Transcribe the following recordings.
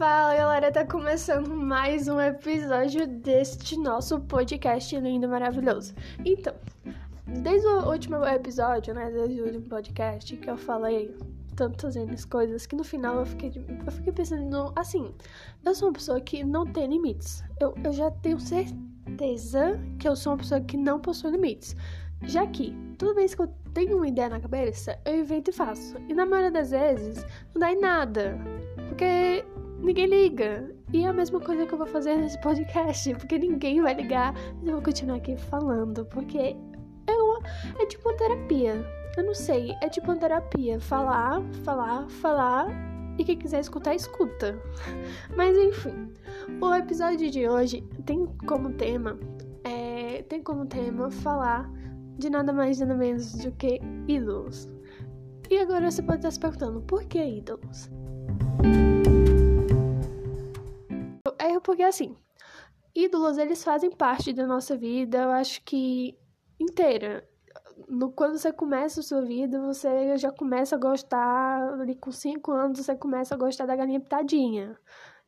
Fala galera, tá começando mais um episódio deste nosso podcast lindo maravilhoso. Então, desde o último episódio, né, desde o último podcast que eu falei tantas coisas que no final eu fiquei, eu fiquei pensando, assim, eu sou uma pessoa que não tem limites. Eu, eu já tenho certeza que eu sou uma pessoa que não possui limites. Já que toda vez que eu tenho uma ideia na cabeça, eu invento e faço. E na maioria das vezes não dá em nada. Porque ninguém liga. E é a mesma coisa que eu vou fazer nesse podcast, porque ninguém vai ligar. Mas eu vou continuar aqui falando, porque é, uma, é tipo uma terapia. Eu não sei, é tipo uma terapia. Falar, falar, falar. E quem quiser escutar, escuta. Mas enfim, o episódio de hoje tem como tema. É, tem como tema falar de nada mais nada menos do que ídolos. E agora você pode estar se perguntando, por que ídolos? Porque assim, ídolos eles fazem parte da nossa vida, eu acho que inteira. No, quando você começa a sua vida, você já começa a gostar, ali com 5 anos, você começa a gostar da galinha pitadinha.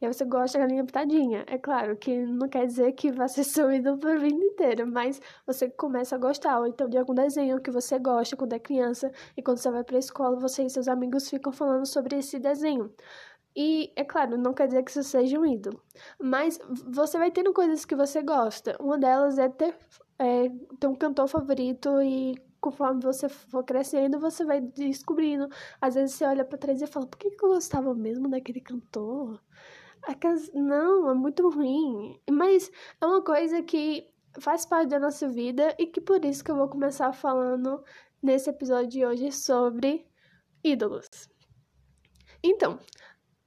E aí você gosta da galinha pitadinha. É claro que não quer dizer que vai ser seu ídolo pra vida inteira, mas você começa a gostar. Ou então de algum desenho que você gosta quando é criança, e quando você vai pra escola, você e seus amigos ficam falando sobre esse desenho. E, é claro, não quer dizer que isso seja um ídolo. Mas você vai tendo coisas que você gosta. Uma delas é ter, é, ter um cantor favorito e conforme você for crescendo, você vai descobrindo. Às vezes você olha para trás e fala, por que, que eu gostava mesmo daquele cantor? Aquelas... Não, é muito ruim. Mas é uma coisa que faz parte da nossa vida e que por isso que eu vou começar falando nesse episódio de hoje sobre ídolos. Então,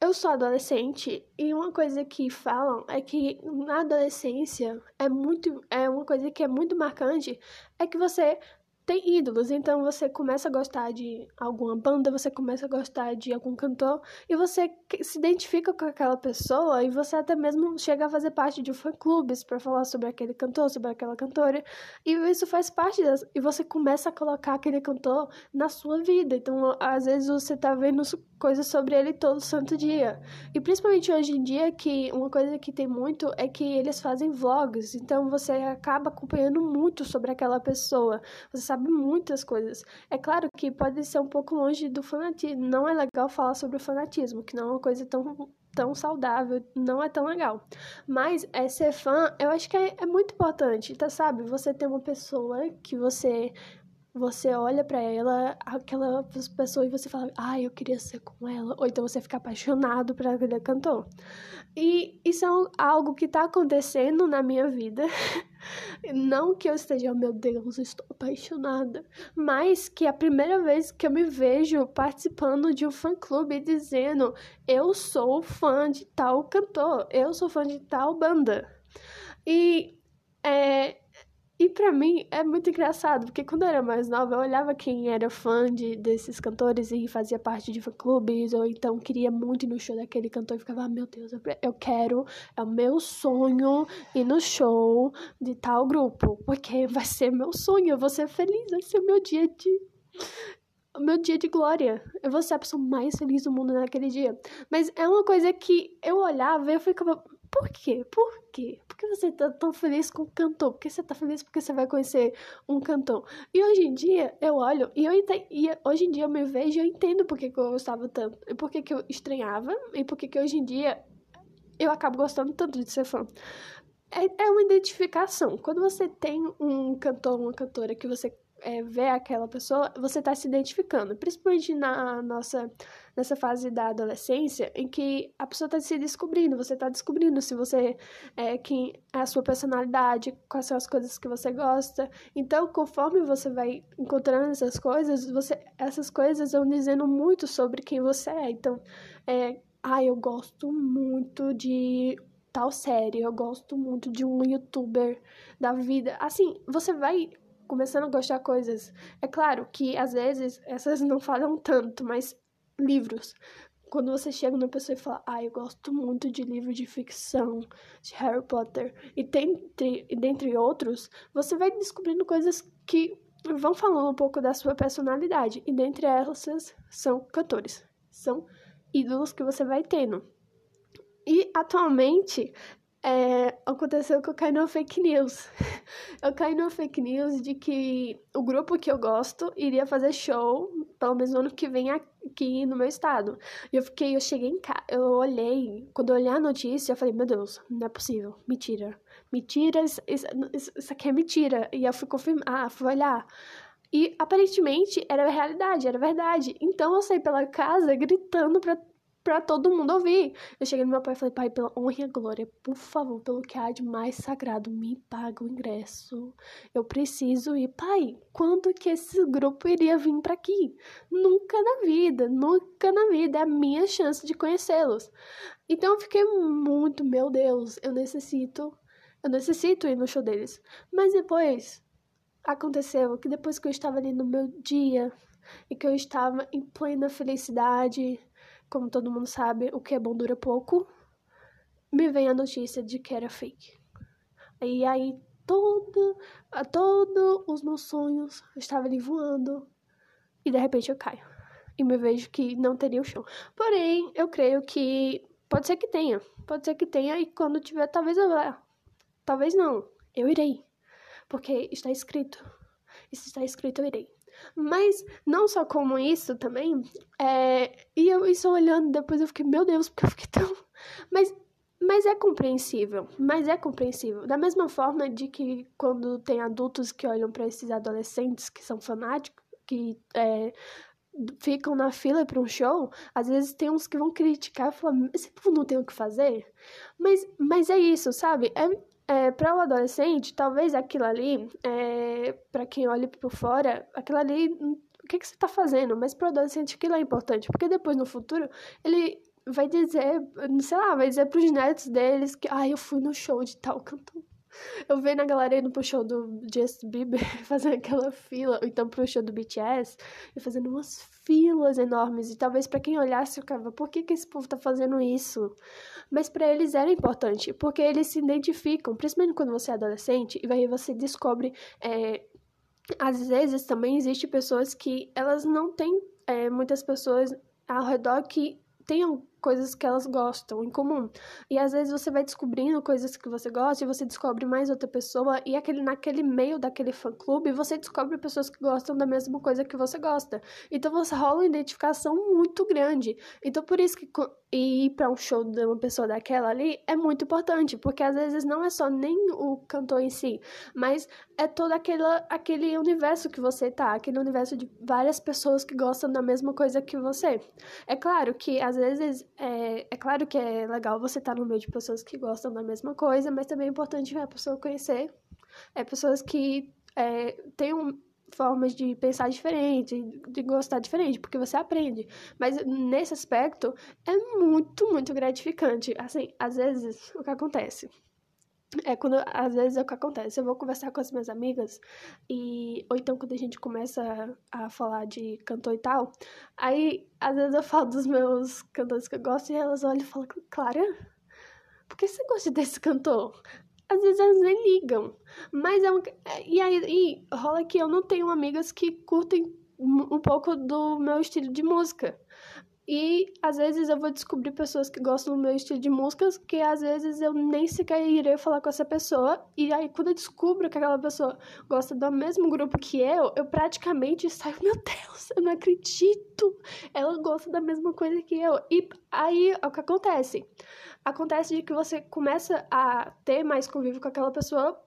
eu sou adolescente e uma coisa que falam é que na adolescência é muito é uma coisa que é muito marcante é que você tem ídolos, então você começa a gostar de alguma banda, você começa a gostar de algum cantor e você se identifica com aquela pessoa e você até mesmo chega a fazer parte de fã-clubes para falar sobre aquele cantor, sobre aquela cantora, e isso faz parte das, e você começa a colocar aquele cantor na sua vida. Então, às vezes você tá vendo coisas sobre ele todo santo dia. E principalmente hoje em dia que uma coisa que tem muito é que eles fazem vlogs, então você acaba acompanhando muito sobre aquela pessoa. Você sabe muitas coisas. É claro que pode ser um pouco longe do fanatismo. Não é legal falar sobre o fanatismo, que não é uma coisa tão tão saudável, não é tão legal. Mas é ser fã, eu acho que é, é muito importante, tá? Sabe? Você ter uma pessoa que você você olha para ela, aquela pessoa, e você fala, ai, ah, eu queria ser com ela. Ou então você fica apaixonado por aquele cantor. E isso é algo que tá acontecendo na minha vida. Não que eu esteja, meu Deus, estou apaixonada. Mas que é a primeira vez que eu me vejo participando de um fã-clube dizendo, eu sou fã de tal cantor, eu sou fã de tal banda. E é, e para mim é muito engraçado, porque quando eu era mais nova, eu olhava quem era fã de, desses cantores e fazia parte de fã-clubes, ou então queria muito ir no show daquele cantor e ficava, ah, meu Deus, eu quero, é o meu sonho ir no show de tal grupo, porque vai ser meu sonho, eu vou ser feliz, vai ser meu dia de. Meu dia de glória. Eu vou ser a pessoa mais feliz do mundo naquele dia. Mas é uma coisa que eu olhava e eu ficava, por quê? Por quê? Por que você tá tão feliz com o cantor? Por que você tá feliz porque você vai conhecer um cantor? E hoje em dia, eu olho e eu entendo, e hoje em dia eu me vejo e eu entendo por que, que eu gostava tanto. E por que, que eu estranhava. E por que, que hoje em dia eu acabo gostando tanto de ser fã. É, é uma identificação. Quando você tem um cantor, uma cantora que você é, aquela pessoa, você está se identificando. Principalmente na nossa nessa fase da adolescência, em que a pessoa está se descobrindo, você está descobrindo se você é quem é a sua personalidade, quais são as coisas que você gosta. Então, conforme você vai encontrando essas coisas, você essas coisas vão dizendo muito sobre quem você é. Então, é, ah, eu gosto muito de tal série, eu gosto muito de um youtuber da vida. Assim, você vai começando a gostar coisas. É claro que às vezes essas não falam tanto, mas livros. Quando você chega numa pessoa e fala, ah, eu gosto muito de livro de ficção, de Harry Potter, e, tem, e dentre outros, você vai descobrindo coisas que vão falando um pouco da sua personalidade. E dentre elas são cantores, são ídolos que você vai tendo. E atualmente é, aconteceu que eu caí numa fake news. Eu caí numa fake news de que o grupo que eu gosto iria fazer show, pelo menos no ano que vem aqui no meu estado. E eu fiquei, eu cheguei em casa, eu olhei, quando eu olhei a notícia, eu falei, meu Deus, não é possível, mentira. Mentira, isso, isso, isso aqui é mentira. E eu fui confirmar, ah, fui olhar. E aparentemente era realidade, era verdade. Então eu saí pela casa gritando pra pra todo mundo ouvir. Eu cheguei no meu pai e falei, pai, pela honra e a glória, por favor, pelo que há de mais sagrado, me paga o ingresso. Eu preciso ir. Pai, quando que esse grupo iria vir para aqui? Nunca na vida, nunca na vida. É a minha chance de conhecê-los. Então eu fiquei muito, meu Deus, eu necessito, eu necessito ir no show deles. Mas depois aconteceu que depois que eu estava ali no meu dia e que eu estava em plena felicidade, como todo mundo sabe, o que é bom dura pouco, me vem a notícia de que era fake. E aí todo, todos os meus sonhos estavam ali voando e de repente eu caio. E me vejo que não teria o chão. Porém, eu creio que pode ser que tenha. Pode ser que tenha e quando tiver, talvez eu vá. Talvez não. Eu irei. Porque está escrito. E se está escrito, eu irei. Mas não só como isso também, é, e eu isso olhando depois eu fiquei, meu Deus, porque eu fiquei tão. Mas, mas é compreensível, mas é compreensível. Da mesma forma de que quando tem adultos que olham para esses adolescentes que são fanáticos, que é, ficam na fila para um show, às vezes tem uns que vão criticar e falar, esse povo não tem o que fazer. Mas, mas é isso, sabe? É, é, para o adolescente, talvez aquilo ali, é, para quem olha por fora, aquilo ali, o que, que você está fazendo? Mas para o adolescente aquilo é importante, porque depois no futuro ele vai dizer, sei lá, vai dizer para os netos deles que, ah, eu fui no show de tal cantor. Eu vendo a galera indo pro show do Justin Bieber, fazendo aquela fila, ou então pro show do BTS, e fazendo umas filas enormes. E talvez para quem olhasse, ficava, por que, que esse povo tá fazendo isso? Mas para eles era importante, porque eles se identificam, principalmente quando você é adolescente, e aí você descobre. É, às vezes também existe pessoas que elas não têm é, muitas pessoas ao redor que tenham coisas que elas gostam em comum. E às vezes você vai descobrindo coisas que você gosta e você descobre mais outra pessoa e aquele naquele meio daquele fã clube você descobre pessoas que gostam da mesma coisa que você gosta. Então você rola uma identificação muito grande. Então por isso que ir para um show de uma pessoa daquela ali é muito importante, porque às vezes não é só nem o cantor em si, mas é todo aquele, aquele universo que você tá, aquele universo de várias pessoas que gostam da mesma coisa que você. É claro que às vezes é, é claro que é legal você estar tá no meio de pessoas que gostam da mesma coisa, mas também é importante a pessoa conhecer é, pessoas que é, tenham formas de pensar diferente, de gostar diferente, porque você aprende. Mas nesse aspecto é muito, muito gratificante. Assim, às vezes o que acontece é quando às vezes é o que acontece. Eu vou conversar com as minhas amigas e ou então quando a gente começa a falar de cantor e tal, aí às vezes eu falo dos meus cantores que eu gosto e elas olham e falam: "Clara, por que você gosta desse cantor?" Às vezes elas nem ligam, mas é um e aí e rola que eu não tenho amigas que curtem um pouco do meu estilo de música. E às vezes eu vou descobrir pessoas que gostam do meu estilo de músicas que às vezes eu nem sequer irei falar com essa pessoa. E aí quando eu descubro que aquela pessoa gosta do mesmo grupo que eu, eu praticamente saio, meu Deus, eu não acredito. Ela gosta da mesma coisa que eu. E aí é o que acontece. Acontece de que você começa a ter mais convívio com aquela pessoa,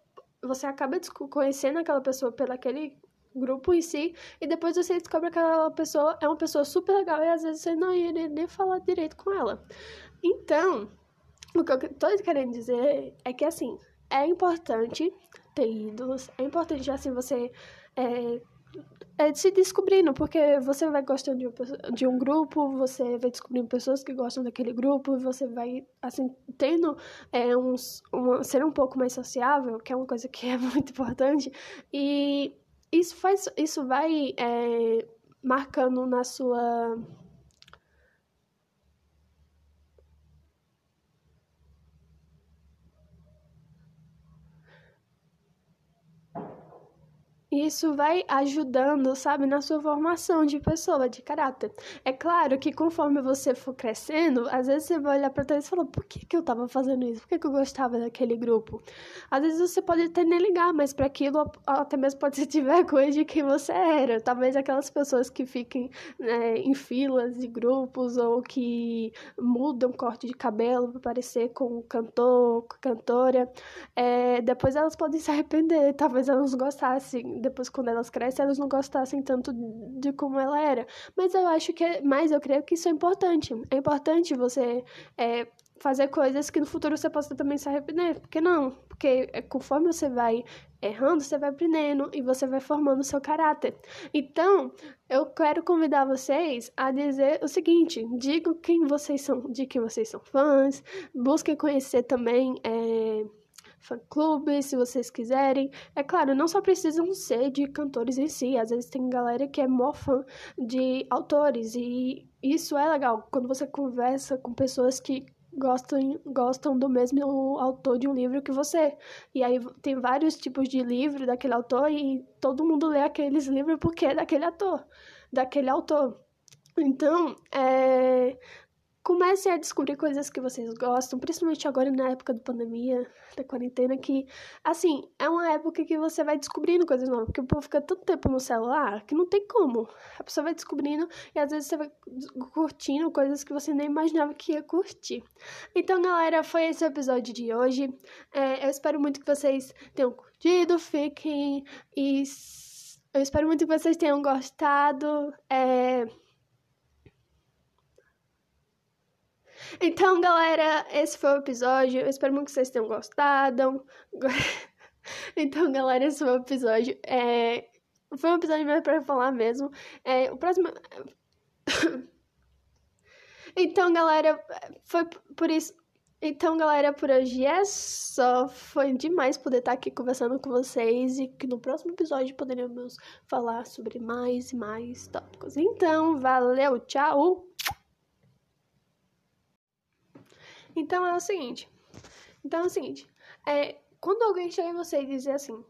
você acaba conhecendo aquela pessoa pelo aquele grupo em si, e depois você descobre que aquela pessoa é uma pessoa super legal e às vezes você não ia nem falar direito com ela. Então, o que eu tô querendo dizer é que assim, é importante ter ídolos, é importante assim você é, é se descobrindo, porque você vai gostando de um, de um grupo, você vai descobrindo pessoas que gostam daquele grupo, você vai, assim, tendo é, uns, uma, ser um pouco mais sociável, que é uma coisa que é muito importante, e isso faz, isso vai é, marcando na sua isso vai ajudando, sabe, na sua formação de pessoa, de caráter. É claro que conforme você for crescendo, às vezes você vai olhar para trás e falar: por que, que eu tava fazendo isso? Por que, que eu gostava daquele grupo? Às vezes você pode até nem ligar, mas para aquilo até mesmo pode sentir vergonha de quem você era. Talvez aquelas pessoas que fiquem né, em filas de grupos ou que mudam corte de cabelo para parecer com um cantor, com cantora, é, depois elas podem se arrepender. Talvez elas gostassem depois quando elas crescem, elas não gostassem tanto de como ela era. Mas eu acho que, é, mas eu creio que isso é importante. É importante você é, fazer coisas que no futuro você possa também se arrepender. Por que não? Porque é, conforme você vai errando, você vai aprendendo e você vai formando o seu caráter. Então, eu quero convidar vocês a dizer o seguinte: digam quem vocês são, de quem vocês são fãs, busquem conhecer também. É, fã-clube, se vocês quiserem. É claro, não só precisam ser de cantores em si, às vezes tem galera que é mó fã de autores, e isso é legal, quando você conversa com pessoas que gostam, gostam do mesmo autor de um livro que você. E aí tem vários tipos de livro daquele autor, e todo mundo lê aqueles livros porque é daquele ator, daquele autor. Então, é, comecem a descobrir coisas que vocês gostam, principalmente agora na época da pandemia, da quarentena, que, assim, é uma época que você vai descobrindo coisas novas, porque o povo fica tanto tempo no celular que não tem como. A pessoa vai descobrindo e às vezes você vai curtindo coisas que você nem imaginava que ia curtir. Então, galera, foi esse o episódio de hoje. É, eu espero muito que vocês tenham curtido, fiquem e. Eu espero muito que vocês tenham gostado. É... Então, galera, esse foi o episódio. Eu espero muito que vocês tenham gostado. então, galera, esse foi o episódio. É... Foi um episódio mesmo pra falar mesmo. É... O próximo. então, galera, foi por isso. Então, galera, por hoje é só. Foi demais poder estar aqui conversando com vocês e que no próximo episódio poderemos falar sobre mais e mais tópicos. Então, valeu, tchau! Então é o seguinte. Então é o seguinte. É, quando alguém chega em você e dizer assim,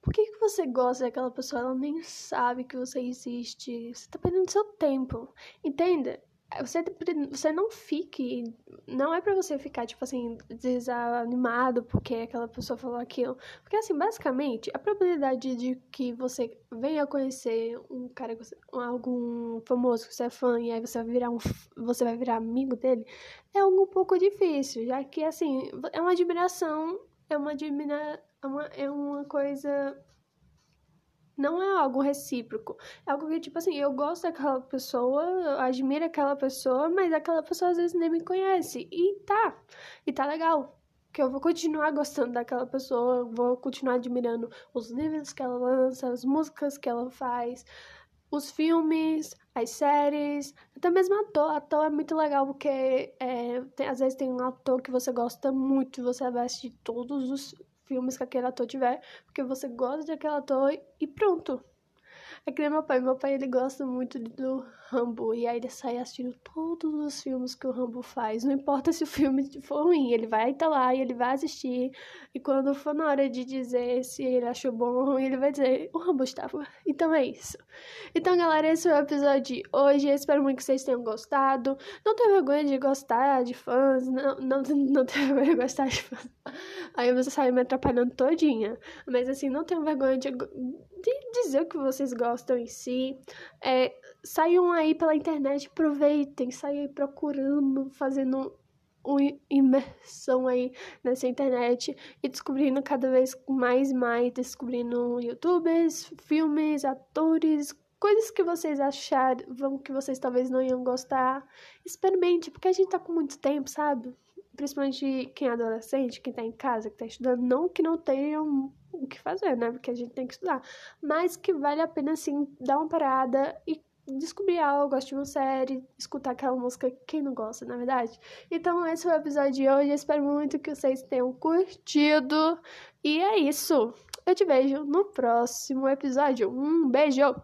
por que, que você gosta daquela pessoa? Ela nem sabe que você existe. Você tá perdendo seu tempo. Entenda? Você, você não fique. Não é para você ficar, tipo assim, desanimado porque aquela pessoa falou aquilo. Porque, assim, basicamente, a probabilidade de que você venha conhecer um cara, algum famoso que você é fã, e aí você vai virar um. Você vai virar amigo dele, é algo um pouco difícil, já que, assim, é uma admiração. É uma admira, é uma, é uma coisa não é algo recíproco. É algo que, tipo assim, eu gosto daquela pessoa, eu admiro aquela pessoa, mas aquela pessoa às vezes nem me conhece. E tá. E tá legal. Que eu vou continuar gostando daquela pessoa, vou continuar admirando os livros que ela lança, as músicas que ela faz, os filmes, as séries, até mesmo ator. Ator é muito legal porque é, tem, às vezes tem um ator que você gosta muito, você assistir todos os filmes que aquele ator tiver, porque você gosta daquele ator e pronto. É que nem meu pai. Meu pai, ele gosta muito do Rambo. E aí ele sai assistindo todos os filmes que o Rambo faz. Não importa se o filme for ruim. Ele vai estar lá e ele vai assistir. E quando for na hora de dizer se ele achou bom ou ruim, ele vai dizer, o Rambo estava. Então é isso. Então, galera, esse foi o episódio de hoje. Eu espero muito que vocês tenham gostado. Não tenha vergonha de gostar de fãs. Não, não, não tenha vergonha de gostar de fãs. Aí você sai me atrapalhando todinha. Mas assim, não tenha vergonha de, de dizer o que vocês gostam em si. É, saiam aí pela internet, aproveitem, saiam aí procurando, fazendo uma imersão aí nessa internet e descobrindo cada vez mais mais, descobrindo youtubers, filmes, atores, coisas que vocês acharam que vocês talvez não iam gostar. Experimente, porque a gente tá com muito tempo, sabe? Principalmente quem é adolescente, quem tá em casa, que tá estudando, não que não tenham o que fazer, né? Porque a gente tem que estudar. Mas que vale a pena, assim, dar uma parada e descobrir algo, assistir uma série, escutar aquela música, quem não gosta, na é verdade? Então, esse foi o episódio de hoje. Eu espero muito que vocês tenham curtido. E é isso. Eu te vejo no próximo episódio. Um beijo!